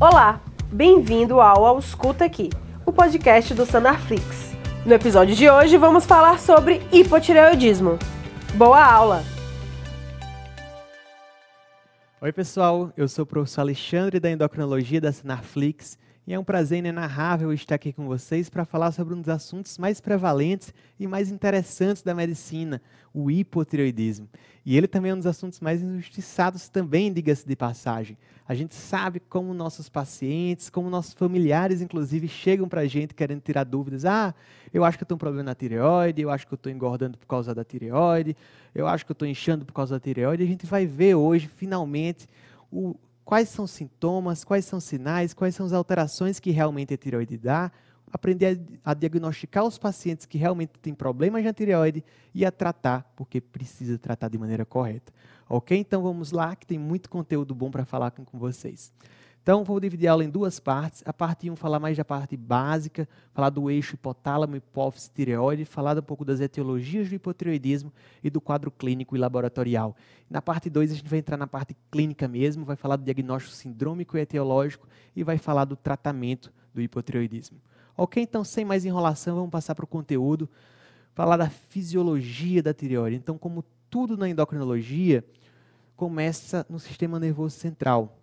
Olá, bem-vindo ao Ausculta Aqui, o podcast do Sanarflix. No episódio de hoje vamos falar sobre hipotireoidismo. Boa aula! Oi pessoal, eu sou o professor Alexandre da Endocrinologia da Sanarflix e é um prazer inenarrável estar aqui com vocês para falar sobre um dos assuntos mais prevalentes e mais interessantes da medicina, o hipotireoidismo. E ele também é um dos assuntos mais injustiçados também, diga-se de passagem. A gente sabe como nossos pacientes, como nossos familiares, inclusive, chegam para a gente querendo tirar dúvidas. Ah, eu acho que eu tenho um problema na tireoide, eu acho que eu estou engordando por causa da tireoide, eu acho que eu estou inchando por causa da tireoide. A gente vai ver hoje, finalmente, o quais são os sintomas, quais são os sinais, quais são as alterações que realmente a tireoide dá, aprender a, a diagnosticar os pacientes que realmente têm problemas na tireoide e a tratar, porque precisa tratar de maneira correta. Ok? Então vamos lá, que tem muito conteúdo bom para falar com, com vocês. Então, vou dividir a aula em duas partes. A parte 1 falar mais da parte básica, falar do eixo hipotálamo, hipófise, tireoide, falar um pouco das etiologias do hipotireoidismo e do quadro clínico e laboratorial. Na parte 2, a gente vai entrar na parte clínica mesmo, vai falar do diagnóstico sindrômico e etiológico e vai falar do tratamento do hipotireoidismo. Ok? Então, sem mais enrolação, vamos passar para o conteúdo, falar da fisiologia da tireoide. Então, como tudo na endocrinologia, começa no sistema nervoso central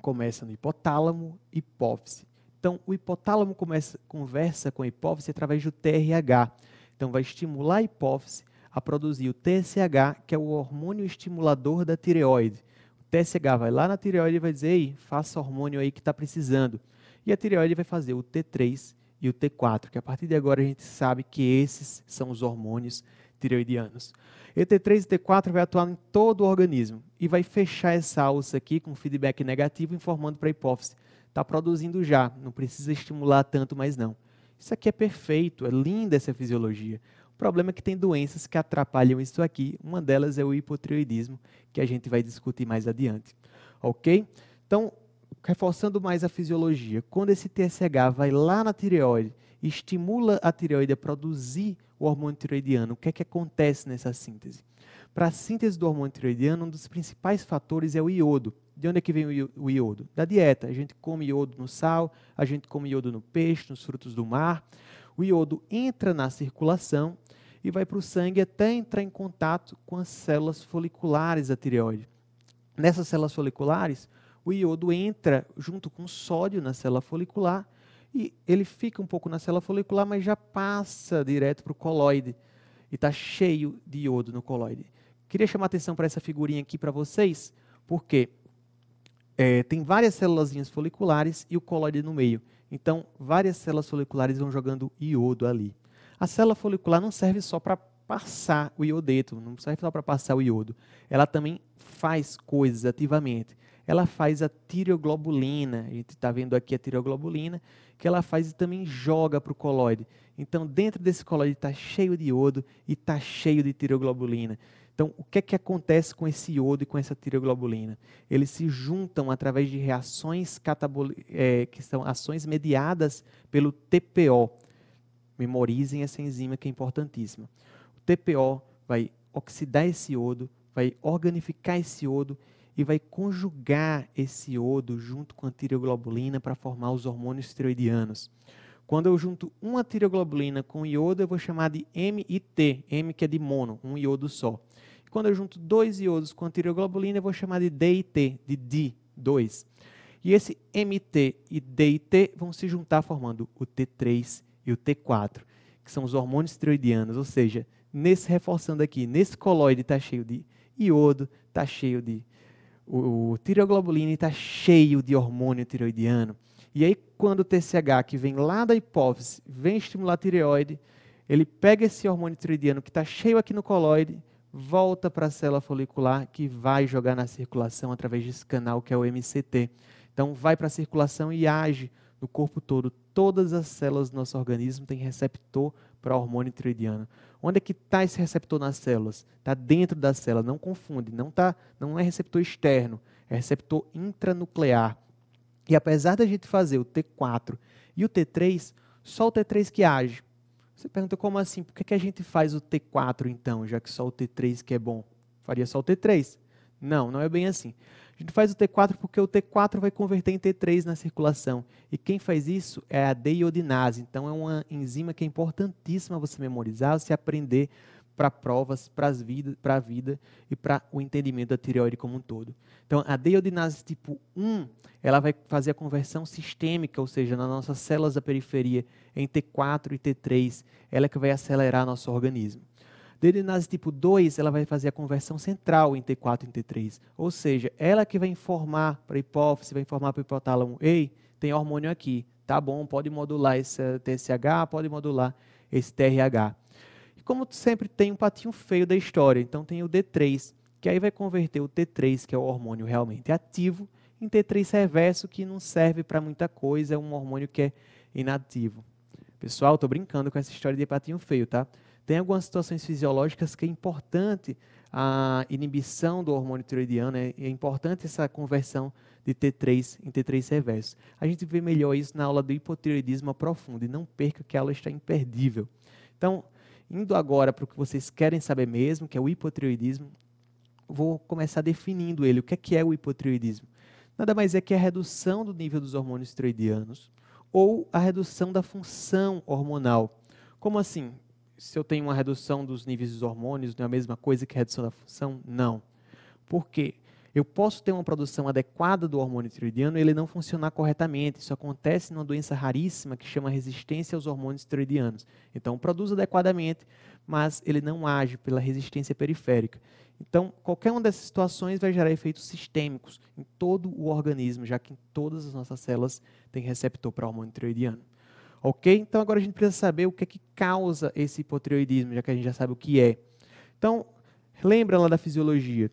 começa no hipotálamo, hipófise. Então, o hipotálamo começa, conversa com a hipófise através do TRH. Então, vai estimular a hipófise a produzir o TSH, que é o hormônio estimulador da tireoide. O TSH vai lá na tireoide e vai dizer, ei, faça hormônio aí que está precisando. E a tireoide vai fazer o T3 e o T4, que a partir de agora a gente sabe que esses são os hormônios tireoidianos. E T3 e T4 vai atuar em todo o organismo e vai fechar essa alça aqui com feedback negativo, informando para a hipófise. Está produzindo já, não precisa estimular tanto mais não. Isso aqui é perfeito, é linda essa fisiologia. O problema é que tem doenças que atrapalham isso aqui. Uma delas é o hipotireoidismo, que a gente vai discutir mais adiante. Ok? Então, reforçando mais a fisiologia, quando esse TSH vai lá na tireoide e estimula a tireoide a produzir o hormônio tiroidiano. O que é que acontece nessa síntese? Para a síntese do hormônio tiroidiano, um dos principais fatores é o iodo. De onde é que vem o iodo? Da dieta. A gente come iodo no sal, a gente come iodo no peixe, nos frutos do mar. O iodo entra na circulação e vai para o sangue até entrar em contato com as células foliculares da tireoide. Nessas células foliculares, o iodo entra junto com o sódio na célula folicular e ele fica um pouco na célula folicular, mas já passa direto para o coloide. E está cheio de iodo no coloide. Queria chamar atenção para essa figurinha aqui para vocês, porque é, tem várias células foliculares e o coloide no meio. Então, várias células foliculares vão jogando iodo ali. A célula folicular não serve só para passar o iodeto, não serve só para passar o iodo. Ela também faz coisas ativamente ela faz a tireoglobulina. A gente está vendo aqui a tireoglobulina, que ela faz e também joga para o coloide. Então, dentro desse coloide está cheio de iodo e está cheio de tireoglobulina. Então, o que é que acontece com esse iodo e com essa tireoglobulina? Eles se juntam através de reações é, que são ações mediadas pelo TPO. Memorizem essa enzima que é importantíssima. O TPO vai oxidar esse iodo, vai organificar esse iodo e vai conjugar esse iodo junto com a tireoglobulina para formar os hormônios tireoidianos. Quando eu junto uma tireoglobulina com iodo, eu vou chamar de MIT, M que é de mono, um iodo só. Quando eu junto dois iodos com a tireoglobulina, eu vou chamar de DIT, de D, 2. E esse MT e DIT vão se juntar formando o T3 e o T4, que são os hormônios tireoidianos, ou seja, nesse reforçando aqui, nesse coloide está cheio de iodo, está cheio de o, o está cheio de hormônio tireoidiano. E aí, quando o TSH, que vem lá da hipófise, vem estimular a tireoide, ele pega esse hormônio tireoidiano que está cheio aqui no coloide, volta para a célula folicular, que vai jogar na circulação através desse canal que é o MCT. Então, vai para a circulação e age no corpo todo. Todas as células do nosso organismo têm receptor para hormônio tiroidiano. Onde é que está esse receptor nas células? Está dentro da célula, não confunde, não, tá, não é receptor externo, é receptor intranuclear. E apesar da gente fazer o T4 e o T3, só o T3 que age. Você pergunta como assim? Por que, que a gente faz o T4 então, já que só o T3 que é bom? Faria só o T3? Não, não é bem assim. A gente faz o T4 porque o T4 vai converter em T3 na circulação. E quem faz isso é a deiodinase. Então, é uma enzima que é importantíssima você memorizar, você aprender para provas, para a vida e para o entendimento da tireoide como um todo. Então, a deiodinase tipo 1, ela vai fazer a conversão sistêmica, ou seja, nas nossas células da periferia, em T4 e T3, ela é que vai acelerar nosso organismo. Deiodinase tipo 2, ela vai fazer a conversão central em T4 e T3, ou seja, ela que vai informar para a hipófise, vai informar para o hipotálamo, ei, tem hormônio aqui, tá bom, pode modular esse TSH, pode modular esse TRH como sempre tem um patinho feio da história, então tem o D3, que aí vai converter o T3, que é o hormônio realmente ativo, em T3 reverso, que não serve para muita coisa, é um hormônio que é inativo. Pessoal, estou brincando com essa história de patinho feio, tá? Tem algumas situações fisiológicas que é importante a inibição do hormônio tiroidiano, é, é importante essa conversão de T3 em T3 reverso. A gente vê melhor isso na aula do hipotiroidismo profundo, e não perca que a aula está imperdível. Então, Indo agora para o que vocês querem saber mesmo, que é o hipotireoidismo, vou começar definindo ele. O que é, que é o hipotireoidismo? Nada mais é que a redução do nível dos hormônios tiroidianos ou a redução da função hormonal. Como assim? Se eu tenho uma redução dos níveis dos hormônios, não é a mesma coisa que redução da função? Não. Por quê? Eu posso ter uma produção adequada do hormônio tiroidiano e ele não funcionar corretamente. Isso acontece numa doença raríssima que chama resistência aos hormônios tiroidianos. Então, produz adequadamente, mas ele não age pela resistência periférica. Então, qualquer uma dessas situações vai gerar efeitos sistêmicos em todo o organismo, já que em todas as nossas células tem receptor para hormônio tiroidiano. Ok? Então, agora a gente precisa saber o que é que causa esse hipotireoidismo, já que a gente já sabe o que é. Então, lembra lá da fisiologia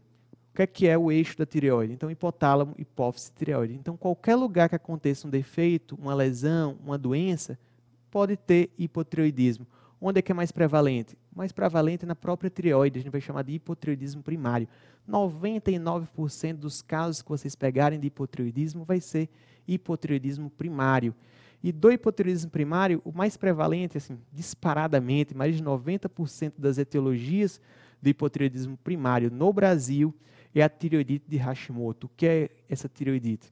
o que é, que é o eixo da tireoide? Então, hipotálamo, hipófise, tireoide. Então, qualquer lugar que aconteça um defeito, uma lesão, uma doença, pode ter hipotireoidismo. Onde é que é mais prevalente? Mais prevalente é na própria tireoide, a gente vai chamar de hipotireoidismo primário. 99% dos casos que vocês pegarem de hipotireoidismo vai ser hipotireoidismo primário. E do hipotireoidismo primário, o mais prevalente, assim, disparadamente, mais de 90% das etiologias do hipotireoidismo primário no Brasil é a tireoidite de Hashimoto. O que é essa tireoidite?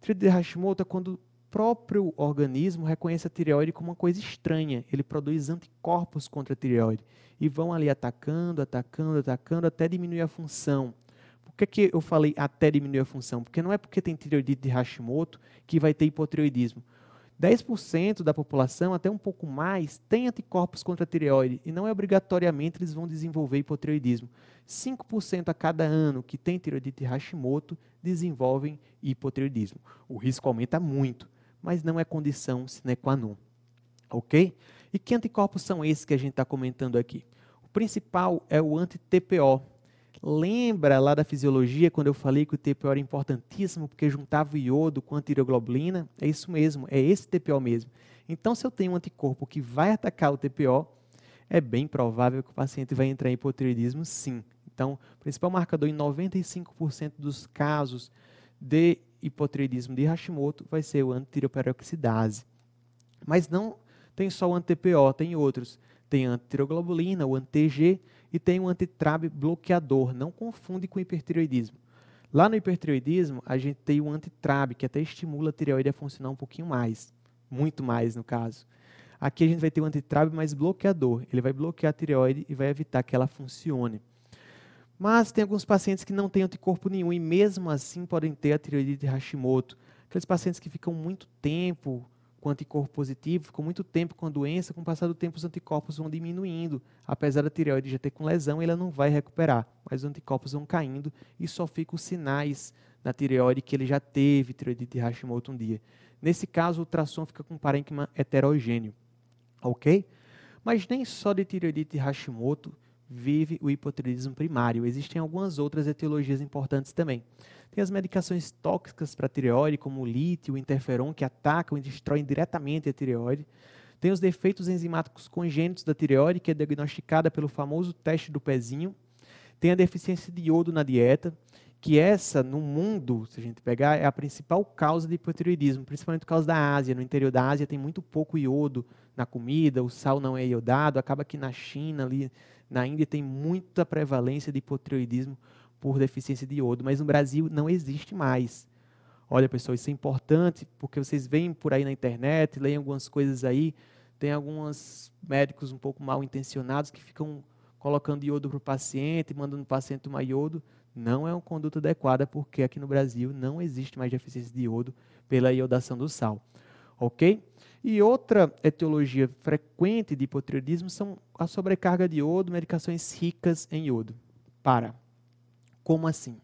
Tireoidite de Hashimoto é quando o próprio organismo reconhece a tireoide como uma coisa estranha. Ele produz anticorpos contra a tireoide e vão ali atacando, atacando, atacando até diminuir a função. Por que, que eu falei até diminuir a função? Porque não é porque tem tireoidite de Hashimoto que vai ter hipotireoidismo. 10% da população, até um pouco mais, tem anticorpos contra a tireoide e não é obrigatoriamente eles vão desenvolver hipotireoidismo. 5% a cada ano que tem tireoidite Hashimoto desenvolvem hipotireoidismo. O risco aumenta muito, mas não é condição sine qua non. Ok? E que anticorpos são esses que a gente está comentando aqui? O principal é o anti-TPO, Lembra lá da fisiologia, quando eu falei que o TPO era importantíssimo porque juntava o iodo com a tireoglobulina? É isso mesmo, é esse TPO mesmo. Então, se eu tenho um anticorpo que vai atacar o TPO, é bem provável que o paciente vai entrar em hipotireoidismo, sim. Então, o principal marcador em 95% dos casos de hipotireoidismo de Hashimoto vai ser o antitireoperoxidase. Mas não tem só o anti-TPO, tem outros. Tem a antiroglobulina, o anti-TG, e tem um antitrab bloqueador. Não confunde com hipertireoidismo. Lá no hipertireoidismo, a gente tem o antitrab, que até estimula a tireoide a funcionar um pouquinho mais, muito mais no caso. Aqui a gente vai ter o antitrab mais bloqueador. Ele vai bloquear a tireoide e vai evitar que ela funcione. Mas tem alguns pacientes que não têm anticorpo nenhum e mesmo assim podem ter a tireoidite de Hashimoto. Aqueles pacientes que ficam muito tempo com anticorpo positivo, ficou muito tempo com a doença, com o passar do tempo os anticorpos vão diminuindo. Apesar da tireoide já ter com lesão, ela não vai recuperar, mas os anticorpos vão caindo e só ficam os sinais na tireoide que ele já teve tireoidite Hashimoto um dia. Nesse caso, o ultrassom fica com um parênquima heterogêneo, ok? Mas nem só de tireoidite Hashimoto vive o hipotireoidismo primário. Existem algumas outras etiologias importantes também. Tem as medicações tóxicas para tireoide, como o lítio, o interferon, que atacam e destroem diretamente a tireoide. Tem os defeitos enzimáticos congênitos da tireoide, que é diagnosticada pelo famoso teste do pezinho. Tem a deficiência de iodo na dieta, que essa, no mundo, se a gente pegar, é a principal causa de hipotireoidismo, principalmente por causa da Ásia. No interior da Ásia tem muito pouco iodo na comida, o sal não é iodado, acaba que na China, ali na Índia, tem muita prevalência de hipotireoidismo por deficiência de iodo, mas no Brasil não existe mais. Olha, pessoal, isso é importante porque vocês veem por aí na internet, leem algumas coisas aí, tem alguns médicos um pouco mal intencionados que ficam colocando iodo para o paciente, mandando o paciente tomar iodo. Não é uma conduta adequada porque aqui no Brasil não existe mais deficiência de iodo pela iodação do sal. Ok? E outra etiologia frequente de hipotireoidismo são a sobrecarga de iodo, medicações ricas em iodo. Para. Como assim?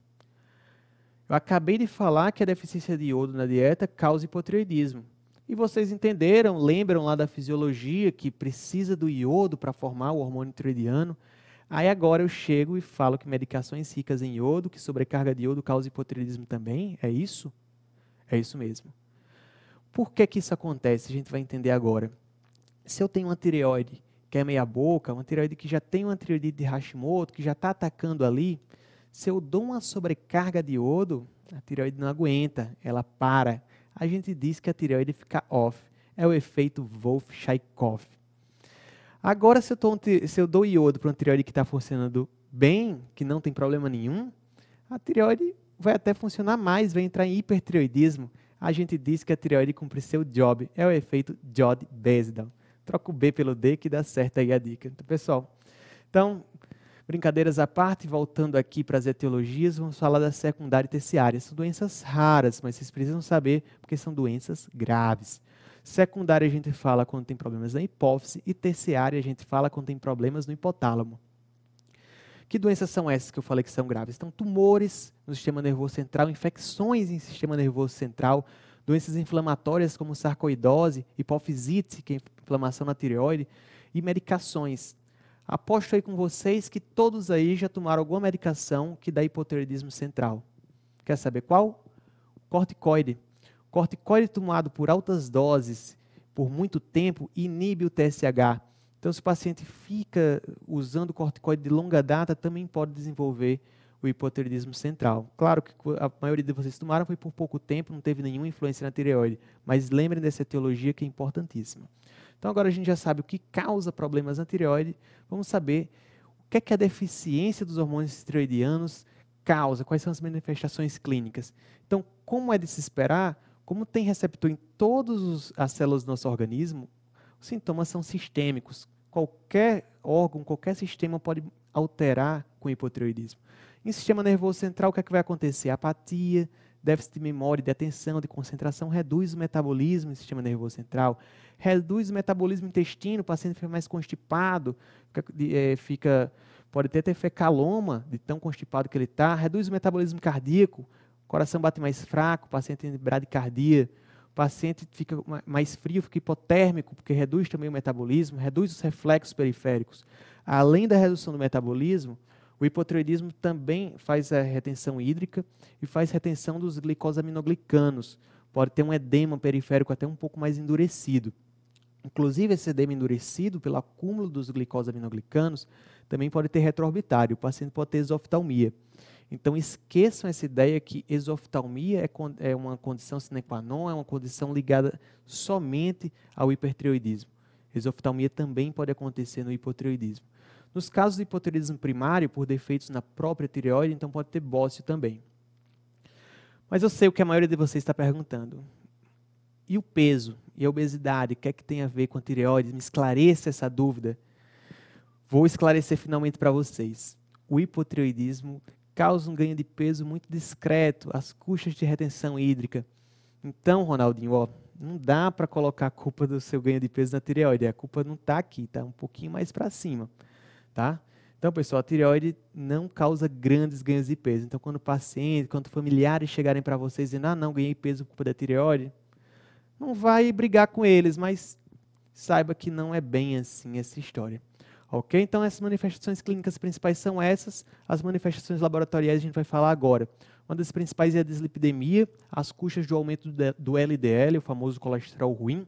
Eu acabei de falar que a deficiência de iodo na dieta causa hipotireoidismo. E vocês entenderam, lembram lá da fisiologia que precisa do iodo para formar o hormônio tiroidiano. Aí agora eu chego e falo que medicações ricas em iodo, que sobrecarga de iodo causa hipotireoidismo também. É isso? É isso mesmo. Por que, que isso acontece? A gente vai entender agora. Se eu tenho uma tireoide que é meia boca, uma tireoide que já tem uma tireoidite de Hashimoto, que já está atacando ali, se eu dou uma sobrecarga de iodo, a tireoide não aguenta, ela para. A gente diz que a tireoide fica off. É o efeito Wolff-Chaikoff. Agora, se eu, tô, se eu dou iodo para uma tireoide que está funcionando bem, que não tem problema nenhum, a tireoide vai até funcionar mais, vai entrar em hipertireoidismo a gente diz que a tireoide cumpre seu job. É o efeito Jod-Besdal. Troca o B pelo D que dá certo aí a dica. Então, pessoal, então, brincadeiras à parte, voltando aqui para as etiologias, vamos falar da secundária e terciária. São doenças raras, mas vocês precisam saber porque são doenças graves. Secundária a gente fala quando tem problemas na hipófise e terciária a gente fala quando tem problemas no hipotálamo. Que doenças são essas que eu falei que são graves? Então, tumores no sistema nervoso central, infecções em sistema nervoso central, doenças inflamatórias como sarcoidose, hipofisite, que é inflamação na tireoide, e medicações. Aposto aí com vocês que todos aí já tomaram alguma medicação que dá hipotireoidismo central. Quer saber qual? Corticoide. Corticoide tomado por altas doses por muito tempo inibe o TSH. Então, se o paciente fica usando corticoide de longa data, também pode desenvolver o hipotireoidismo central. Claro que a maioria de vocês tomaram foi por pouco tempo, não teve nenhuma influência na tireoide, mas lembrem dessa etiologia que é importantíssima. Então, agora a gente já sabe o que causa problemas na tireoide, vamos saber o que é que a deficiência dos hormônios tireoidianos causa, quais são as manifestações clínicas. Então, como é de se esperar, como tem receptor em todas as células do nosso organismo, os sintomas são sistêmicos. Qualquer órgão, qualquer sistema pode alterar com hipotireoidismo. Em sistema nervoso central, o que, é que vai acontecer? Apatia, déficit de memória, de atenção, de concentração, reduz o metabolismo no sistema nervoso central, reduz o metabolismo intestino, o paciente fica mais constipado, fica, é, fica pode até ter fecaloma, de tão constipado que ele está, reduz o metabolismo cardíaco, o coração bate mais fraco, o paciente tem bradicardia, o paciente fica mais frio, fica hipotérmico, porque reduz também o metabolismo, reduz os reflexos periféricos. Além da redução do metabolismo, o hipotireoidismo também faz a retenção hídrica e faz retenção dos glicosaminoglicanos. Pode ter um edema periférico até um pouco mais endurecido. Inclusive, esse edema endurecido, pelo acúmulo dos glicosaminoglicanos, também pode ter retroorbitário. O paciente pode ter exoftalmia. Então esqueçam essa ideia que exoftalmia é, é uma condição sine qua non, é uma condição ligada somente ao hipertireoidismo. Exoftalmia também pode acontecer no hipotireoidismo. Nos casos de hipotireoidismo primário, por defeitos na própria tireoide, então pode ter bócio também. Mas eu sei o que a maioria de vocês está perguntando. E o peso e a obesidade, o que é que tem a ver com a tireoide? Me esclareça essa dúvida. Vou esclarecer finalmente para vocês. O hipotireoidismo causa um ganho de peso muito discreto às custas de retenção hídrica. Então, Ronaldinho, ó, não dá para colocar a culpa do seu ganho de peso na tireoide. A culpa não está aqui, está um pouquinho mais para cima, tá? Então, pessoal, a tireoide não causa grandes ganhos de peso. Então, quando paciente, quando familiares chegarem para vocês dizendo, ah, não, ganhei peso por culpa da tireoide, não vai brigar com eles, mas saiba que não é bem assim essa história. Ok? Então, as manifestações clínicas principais são essas. As manifestações laboratoriais a gente vai falar agora. Uma das principais é a dislipidemia, as custas do aumento do LDL, o famoso colesterol ruim.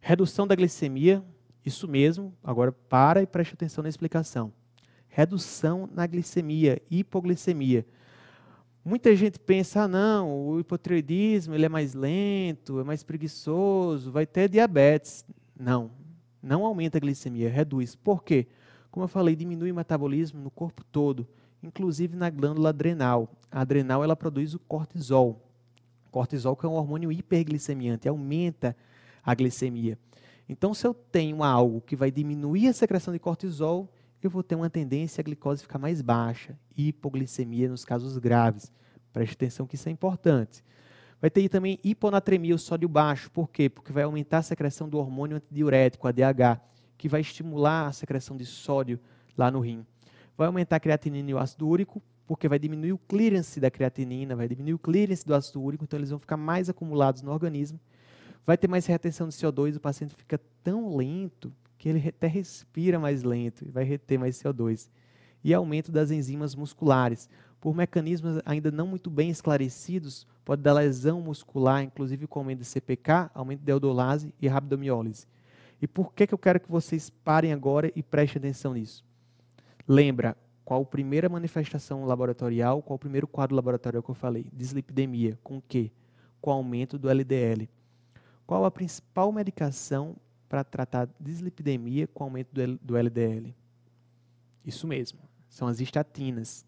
Redução da glicemia, isso mesmo. Agora, para e preste atenção na explicação. Redução na glicemia, hipoglicemia. Muita gente pensa, ah, não, o hipotireoidismo ele é mais lento, é mais preguiçoso, vai ter diabetes. Não, não aumenta a glicemia, reduz. Por quê? Como eu falei, diminui o metabolismo no corpo todo. inclusive na glândula adrenal. A adrenal ela produz o cortisol. O cortisol que é um hormônio hiperglicemiante, aumenta a glicemia. Então, se eu tenho algo que vai diminuir a secreção de cortisol, eu vou ter uma tendência a glicose ficar mais baixa, hipoglicemia nos casos graves. Preste atenção que isso é importante. Vai ter também hiponatremia, o sódio baixo. Por quê? Porque vai aumentar a secreção do hormônio antidiurético, ADH, que vai estimular a secreção de sódio lá no rim. Vai aumentar a creatinina e o ácido úrico, porque vai diminuir o clearance da creatinina, vai diminuir o clearance do ácido úrico, então eles vão ficar mais acumulados no organismo. Vai ter mais retenção de CO2, o paciente fica tão lento que ele até respira mais lento e vai reter mais CO2. E aumento das enzimas musculares. Por mecanismos ainda não muito bem esclarecidos, pode dar lesão muscular, inclusive com aumento de CPK, aumento de eudolase e rabdomiólise. E por que, que eu quero que vocês parem agora e prestem atenção nisso? Lembra qual a primeira manifestação laboratorial, qual o primeiro quadro laboratorial que eu falei? Dislipidemia. Com o quê? Com o aumento do LDL. Qual a principal medicação para tratar dislipidemia com aumento do LDL? Isso mesmo, são as estatinas.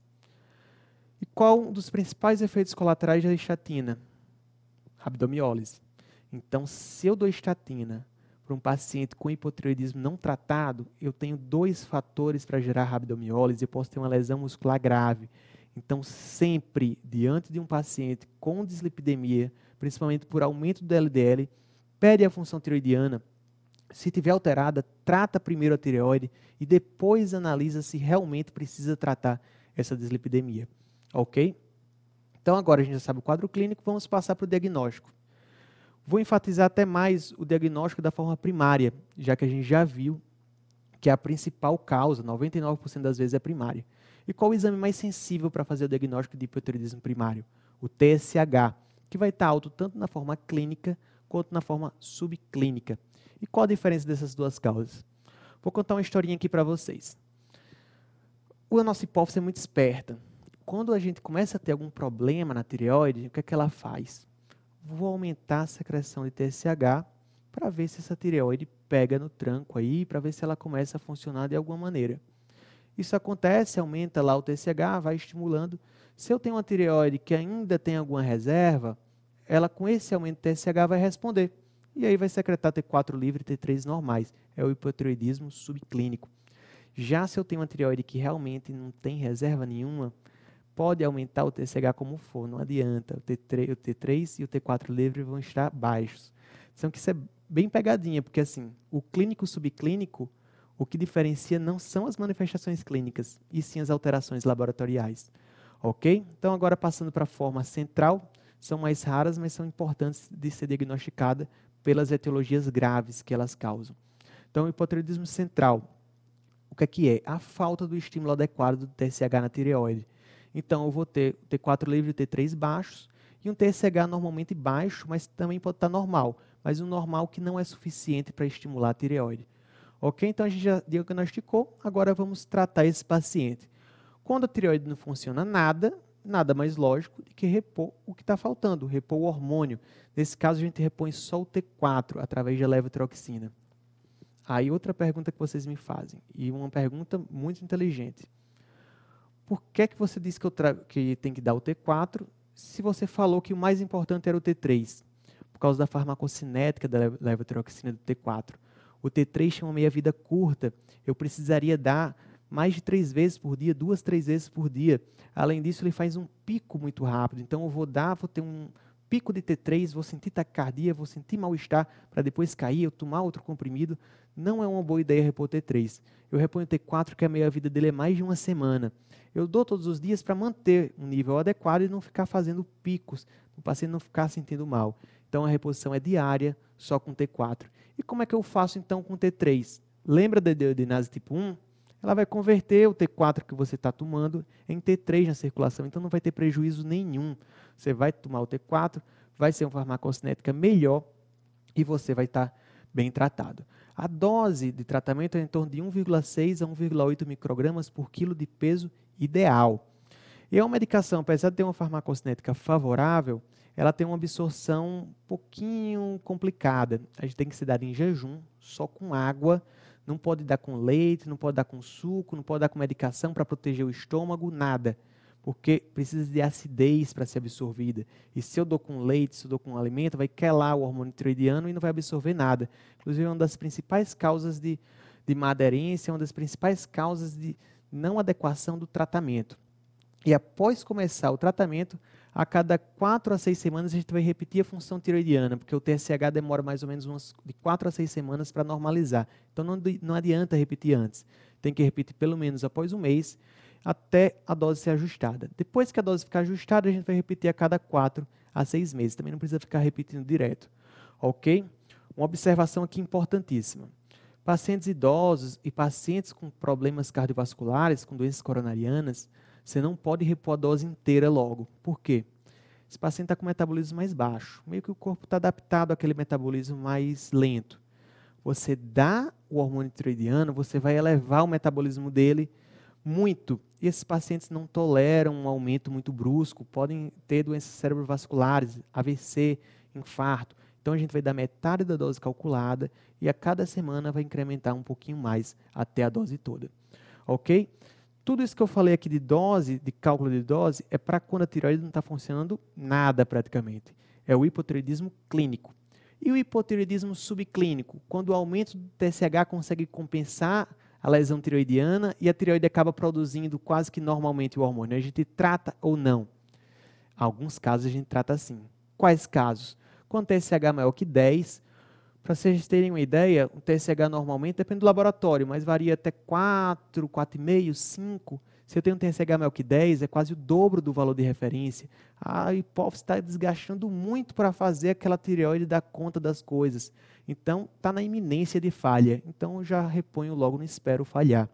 E qual um dos principais efeitos colaterais da estatina? Abdomiólise. Então, se eu dou estatina para um paciente com hipotireoidismo não tratado, eu tenho dois fatores para gerar rabdomiólise, eu posso ter uma lesão muscular grave. Então, sempre diante de um paciente com dislipidemia, principalmente por aumento do LDL, pede a função tiroidiana. Se tiver alterada, trata primeiro a tireoide e depois analisa se realmente precisa tratar essa dislipidemia. Ok? Então, agora a gente já sabe o quadro clínico, vamos passar para o diagnóstico. Vou enfatizar até mais o diagnóstico da forma primária, já que a gente já viu que a principal causa, 99% das vezes, é primária. E qual o exame mais sensível para fazer o diagnóstico de hipotireoidismo primário? O TSH, que vai estar alto tanto na forma clínica quanto na forma subclínica. E qual a diferença dessas duas causas? Vou contar uma historinha aqui para vocês. A nossa hipófise é muito esperta. Quando a gente começa a ter algum problema na tireoide, o que é que ela faz? vou aumentar a secreção de TSH para ver se essa tireoide pega no tranco aí, para ver se ela começa a funcionar de alguma maneira. Isso acontece, aumenta lá o TSH, vai estimulando. Se eu tenho uma tireoide que ainda tem alguma reserva, ela com esse aumento de TSH vai responder. E aí vai secretar T4 livre e T3 normais. É o hipotireoidismo subclínico. Já se eu tenho uma tireoide que realmente não tem reserva nenhuma, pode aumentar o TCH como for, não adianta. O T3, o T3 e o T4 livre vão estar baixos. São que isso é bem pegadinha, porque assim, o clínico subclínico, o que diferencia não são as manifestações clínicas, e sim as alterações laboratoriais. Ok? Então, agora passando para a forma central, são mais raras, mas são importantes de ser diagnosticada pelas etiologias graves que elas causam. Então, o hipotireoidismo central, o que é que é? A falta do estímulo adequado do TSH na tireoide. Então, eu vou ter o T4 livre e o T3 baixos, e um TSH normalmente baixo, mas também pode estar normal, mas um normal que não é suficiente para estimular a tireoide. Ok? Então, a gente já diagnosticou, agora vamos tratar esse paciente. Quando a tireoide não funciona nada, nada mais lógico do que repor o que está faltando, repor o hormônio. Nesse caso, a gente repõe só o T4 através de levotiroxina. Aí, outra pergunta que vocês me fazem, e uma pergunta muito inteligente por que, que você disse que, eu que tem que dar o T4 se você falou que o mais importante era o T3? Por causa da farmacocinética da levotiroxina do T4. O T3 tem uma meia-vida curta. Eu precisaria dar mais de três vezes por dia, duas, três vezes por dia. Além disso, ele faz um pico muito rápido. Então, eu vou dar, vou ter um pico de T3, vou sentir taquicardia, vou sentir mal-estar para depois cair, eu tomar outro comprimido. Não é uma boa ideia repor T3. Eu reponho T4, que a meia-vida dele é mais de uma semana. Eu dou todos os dias para manter um nível adequado e não ficar fazendo picos, o paciente não ficar sentindo mal. Então a reposição é diária, só com T4. E como é que eu faço então com T3? Lembra da deodinase tipo 1? Ela vai converter o T4 que você está tomando em T3 na circulação, então não vai ter prejuízo nenhum. Você vai tomar o T4, vai ser uma farmacocinética melhor e você vai estar tá bem tratado. A dose de tratamento é em torno de 1,6 a 1,8 microgramas por quilo de peso ideal. E é uma medicação, apesar de ter uma farmacocinética favorável, ela tem uma absorção um pouquinho complicada. A gente tem que ser dada em jejum, só com água, Não pode dar com leite, não pode dar com suco, não pode dar com medicação para proteger o estômago, nada. Porque precisa de acidez para ser absorvida. E se eu dou com leite, se eu dou com alimento, vai quelar o hormônio tiroidiano e não vai absorver nada. Inclusive, é uma das principais causas de, de má aderência, é uma das principais causas de não adequação do tratamento. E após começar o tratamento, a cada quatro a seis semanas a gente vai repetir a função tiroidiana, porque o TSH demora mais ou menos umas de quatro a seis semanas para normalizar. Então não, não adianta repetir antes. Tem que repetir pelo menos após um mês, até a dose ser ajustada. Depois que a dose ficar ajustada, a gente vai repetir a cada quatro a seis meses. Também não precisa ficar repetindo direto. Ok? Uma observação aqui importantíssima. Pacientes idosos e pacientes com problemas cardiovasculares, com doenças coronarianas, você não pode repor a dose inteira logo. Por quê? Esse paciente está com metabolismo mais baixo. Meio que o corpo está adaptado àquele metabolismo mais lento. Você dá o hormônio tiroidiano, você vai elevar o metabolismo dele muito. E esses pacientes não toleram um aumento muito brusco, podem ter doenças cerebrovasculares, AVC, infarto. Então a gente vai dar metade da dose calculada e a cada semana vai incrementar um pouquinho mais até a dose toda. Ok? Tudo isso que eu falei aqui de dose, de cálculo de dose, é para quando a tireoide não está funcionando nada praticamente. É o hipotireoidismo clínico. E o hipotireoidismo subclínico, quando o aumento do TSH consegue compensar a lesão tireoidiana e a tireoide acaba produzindo quase que normalmente o hormônio. A gente trata ou não? Alguns casos a gente trata assim. Quais casos? Quando TSH maior que 10, para vocês terem uma ideia, o TSH normalmente depende do laboratório, mas varia até 4, 4,5, 5. Se eu tenho um TSH maior que 10, é quase o dobro do valor de referência. A hipófise está desgastando muito para fazer aquela tireoide dar conta das coisas. Então, está na iminência de falha. Então, eu já reponho logo, não espero falhar.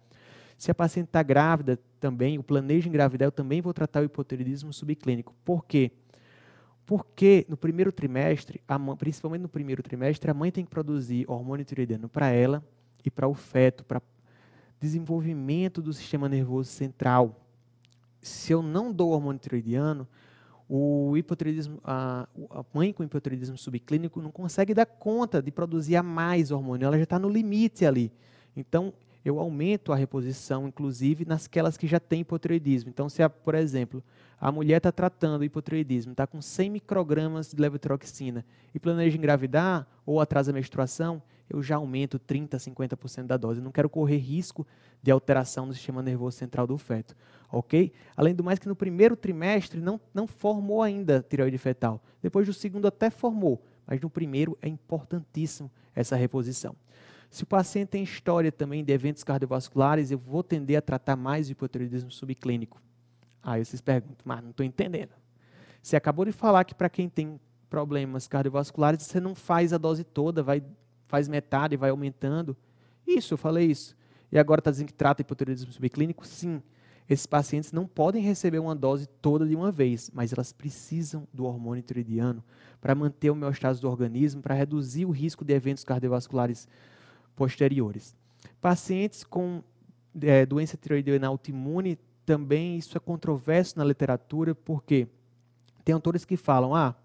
Se a paciente está grávida também, o planejo engravidar, eu também vou tratar o hipotireoidismo subclínico. Por quê? Porque no primeiro trimestre, mãe, principalmente no primeiro trimestre, a mãe tem que produzir hormônio tireoidiano para ela e para o feto, para desenvolvimento do sistema nervoso central. Se eu não dou hormônio tireoidiano, o hipotireoidismo, a, a mãe com hipotireoidismo subclínico não consegue dar conta de produzir a mais hormônio, ela já está no limite ali. Então, eu aumento a reposição, inclusive, nasquelas que já têm hipotireoidismo. Então, se, a, por exemplo, a mulher está tratando o hipotireoidismo, está com 100 microgramas de levotiroxina e planeja engravidar ou atrasa a menstruação, eu já aumento 30%, 50% da dose. Eu não quero correr risco de alteração no sistema nervoso central do feto. Ok? Além do mais que no primeiro trimestre não, não formou ainda tireoide fetal. Depois do segundo até formou, mas no primeiro é importantíssimo essa reposição. Se o paciente tem história também de eventos cardiovasculares, eu vou tender a tratar mais o hipotireoidismo subclínico. Aí vocês perguntam, mas não estou entendendo. Você acabou de falar que para quem tem problemas cardiovasculares, você não faz a dose toda, vai, faz metade e vai aumentando. Isso, eu falei isso. E agora está dizendo que trata hipotireoidismo subclínico? Sim. Esses pacientes não podem receber uma dose toda de uma vez, mas elas precisam do hormônio tiroidiano para manter o homeostase do organismo, para reduzir o risco de eventos cardiovasculares posteriores. Pacientes com é, doença tiroidiana autoimune, também isso é controverso na literatura, porque tem autores que falam, ah,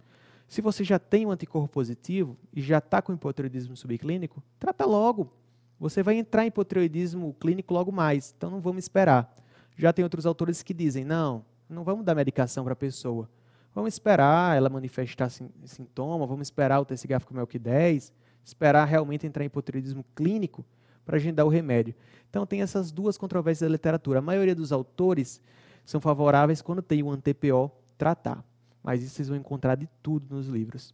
se você já tem um anticorpo positivo e já está com hipotiroidismo subclínico, trata logo. Você vai entrar em hipotiroidismo clínico logo mais, então não vamos esperar. Já tem outros autores que dizem, não, não vamos dar medicação para a pessoa. Vamos esperar ela manifestar sintoma, vamos esperar o TSH que 10, esperar realmente entrar em hipotireoidismo clínico para a gente dar o remédio. Então, tem essas duas controvérsias da literatura. A maioria dos autores são favoráveis quando tem o antepo tratar, mas isso vocês vão encontrar de tudo nos livros.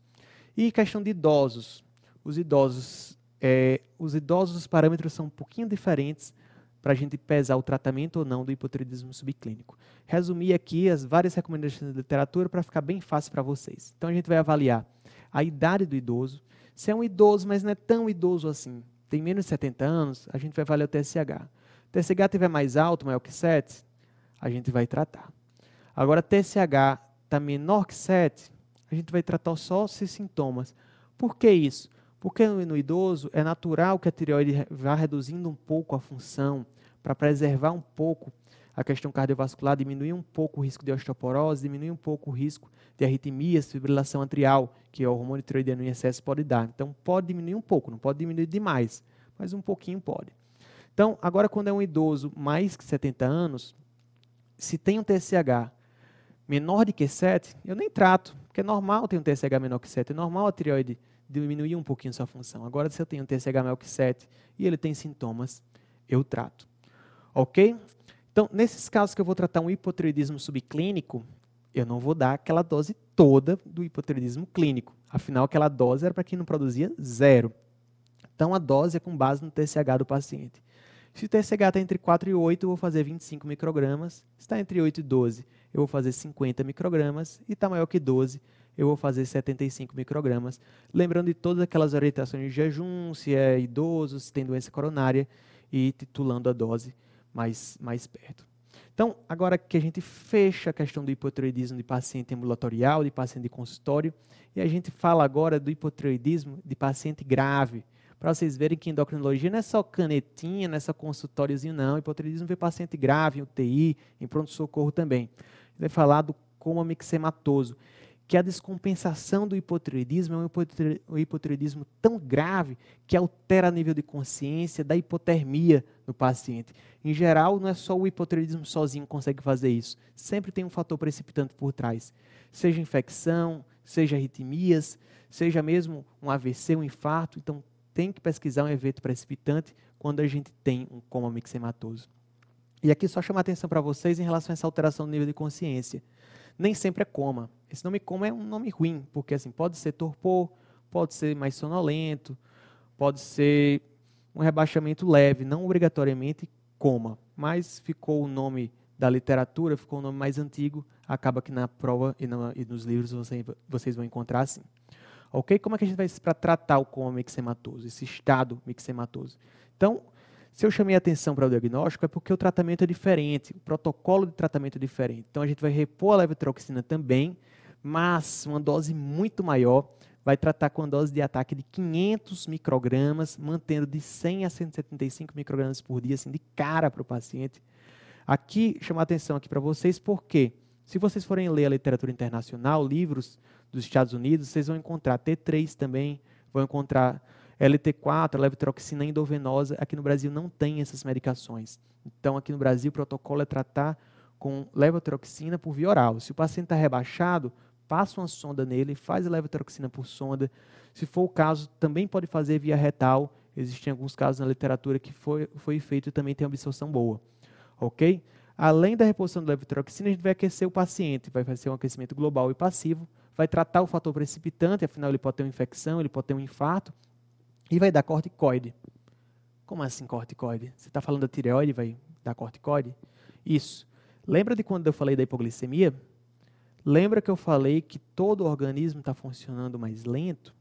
E questão de idosos. Os idosos, é, os idosos, os parâmetros são um pouquinho diferentes para a gente pesar o tratamento ou não do hipotireoidismo subclínico. Resumir aqui as várias recomendações da literatura para ficar bem fácil para vocês. Então, a gente vai avaliar a idade do idoso, se é um idoso, mas não é tão idoso assim, tem menos de 70 anos, a gente vai avaliar o TSH. TSH estiver mais alto, maior que 7, a gente vai tratar. Agora, TSH está menor que 7, a gente vai tratar só esses sintomas. Por que isso? Porque no idoso é natural que a tireoide vá reduzindo um pouco a função para preservar um pouco a questão cardiovascular, diminuir um pouco o risco de osteoporose, diminuir um pouco o risco de arritmias, fibrilação atrial, que o hormônio tiroidiano em excesso pode dar. Então, pode diminuir um pouco, não pode diminuir demais, mas um pouquinho pode. Então, agora quando é um idoso mais que 70 anos, se tem um TSH menor de que 7, eu nem trato, porque é normal ter um TSH menor que 7, é normal a tireoide diminuir um pouquinho sua função. Agora, se eu tenho um TSH maior que 7 e ele tem sintomas, eu trato. Ok? Então, nesses casos que eu vou tratar um hipotireoidismo subclínico, eu não vou dar aquela dose toda do hipotireoidismo clínico. Afinal, aquela dose era para quem não produzia zero. Então, a dose é com base no TSH do paciente. Se o TSH está entre 4 e 8, eu vou fazer 25 microgramas. Se está entre 8 e 12, eu vou fazer 50 microgramas. E está maior que 12, eu vou fazer 75 microgramas. Lembrando de todas aquelas orientações de jejum, se é idoso, se tem doença coronária, e titulando a dose mais, mais perto. Então, agora que a gente fecha a questão do hipotireoidismo de paciente ambulatorial, de paciente de consultório, e a gente fala agora do hipotireoidismo de paciente grave, para vocês verem que endocrinologia não é só canetinha, não é só consultóriozinho, não. Hipotireoidismo vê paciente grave em UTI, em pronto-socorro também. Vai falar do coma mixematoso, que a descompensação do hipotireoidismo é um hipotireoidismo tão grave que altera o nível de consciência da hipotermia no paciente. Em geral, não é só o hipotireoidismo sozinho que consegue fazer isso. Sempre tem um fator precipitante por trás. Seja infecção, seja arritmias, seja mesmo um AVC, um infarto. Então, tem que pesquisar um evento precipitante quando a gente tem um coma mixematoso. E aqui só chamar atenção para vocês em relação a essa alteração do nível de consciência. Nem sempre é coma. Esse nome coma é um nome ruim, porque assim, pode ser torpor, pode ser mais sonolento, pode ser um rebaixamento leve, não obrigatoriamente coma. Mas ficou o nome da literatura, ficou o nome mais antigo, acaba que na prova e, na, e nos livros você, vocês vão encontrar assim. Ok? Como é que a gente vai para tratar o coma mixematoso, esse estado mixematoso? Então, se eu chamei atenção para o diagnóstico, é porque o tratamento é diferente, o protocolo de tratamento é diferente. Então, a gente vai repor a levotiroxina também, mas uma dose muito maior, vai tratar com a dose de ataque de 500 microgramas, mantendo de 100 a 175 microgramas por dia, assim, de cara para o paciente. Aqui, chamar atenção aqui para vocês, porque se vocês forem ler a literatura internacional, livros dos Estados Unidos, vocês vão encontrar T3 também, vão encontrar LT4, levotiroxina endovenosa. Aqui no Brasil não tem essas medicações. Então, aqui no Brasil, o protocolo é tratar com levotiroxina por via oral. Se o paciente está rebaixado, passa uma sonda nele, faz a levotiroxina por sonda. Se for o caso, também pode fazer via retal. Existem alguns casos na literatura que foi, foi feito e também tem absorção boa. Ok? Além da reposição da levotiroxina, a gente vai aquecer o paciente, vai fazer um aquecimento global e passivo, vai tratar o fator precipitante, afinal ele pode ter uma infecção, ele pode ter um infarto, e vai dar corticoide. Como assim corticoide? Você está falando da tireoide, vai dar corticoide? Isso. Lembra de quando eu falei da hipoglicemia? Lembra que eu falei que todo o organismo está funcionando mais lento?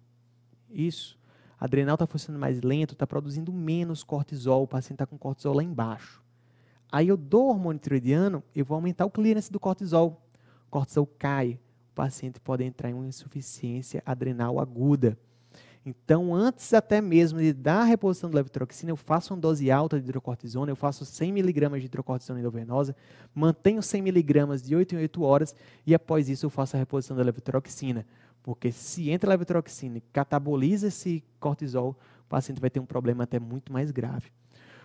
Isso. A adrenal está funcionando mais lento, está produzindo menos cortisol, o paciente está com cortisol lá embaixo. Aí eu dou hormônio tiroidiano, eu vou aumentar o clearance do cortisol. O cortisol cai, paciente pode entrar em uma insuficiência adrenal aguda. Então, antes até mesmo de dar a reposição do levotiroxina, eu faço uma dose alta de hidrocortisona, eu faço 100 mg de hidrocortisona endovenosa, mantenho 100 mg de 8 em 8 horas e após isso eu faço a reposição da levotiroxina. Porque se entra a levotiroxina e cataboliza esse cortisol, o paciente vai ter um problema até muito mais grave.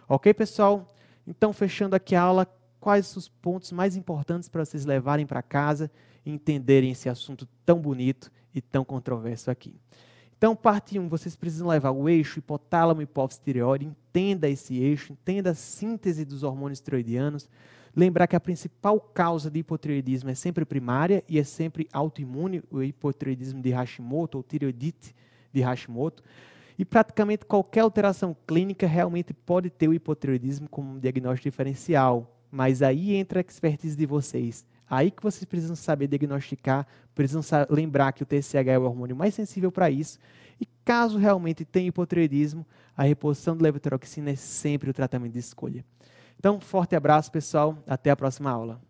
Ok, pessoal? Então, fechando aqui a aula, quais os pontos mais importantes para vocês levarem para casa e entenderem esse assunto tão bonito e tão controverso aqui. Então, parte 1, um, vocês precisam levar o eixo hipotálamo hipófise tireoide, entenda esse eixo, entenda a síntese dos hormônios tiroidianos, lembrar que a principal causa de hipotireoidismo é sempre primária e é sempre autoimune, o hipotireoidismo de Hashimoto ou tireoidite de Hashimoto. E praticamente qualquer alteração clínica realmente pode ter o hipotireoidismo como um diagnóstico diferencial, mas aí entra a expertise de vocês. Aí que vocês precisam saber diagnosticar, precisam lembrar que o TSH é o hormônio mais sensível para isso. E caso realmente tenha hipotireoidismo, a reposição de levotiroxina é sempre o tratamento de escolha. Então, forte abraço, pessoal. Até a próxima aula.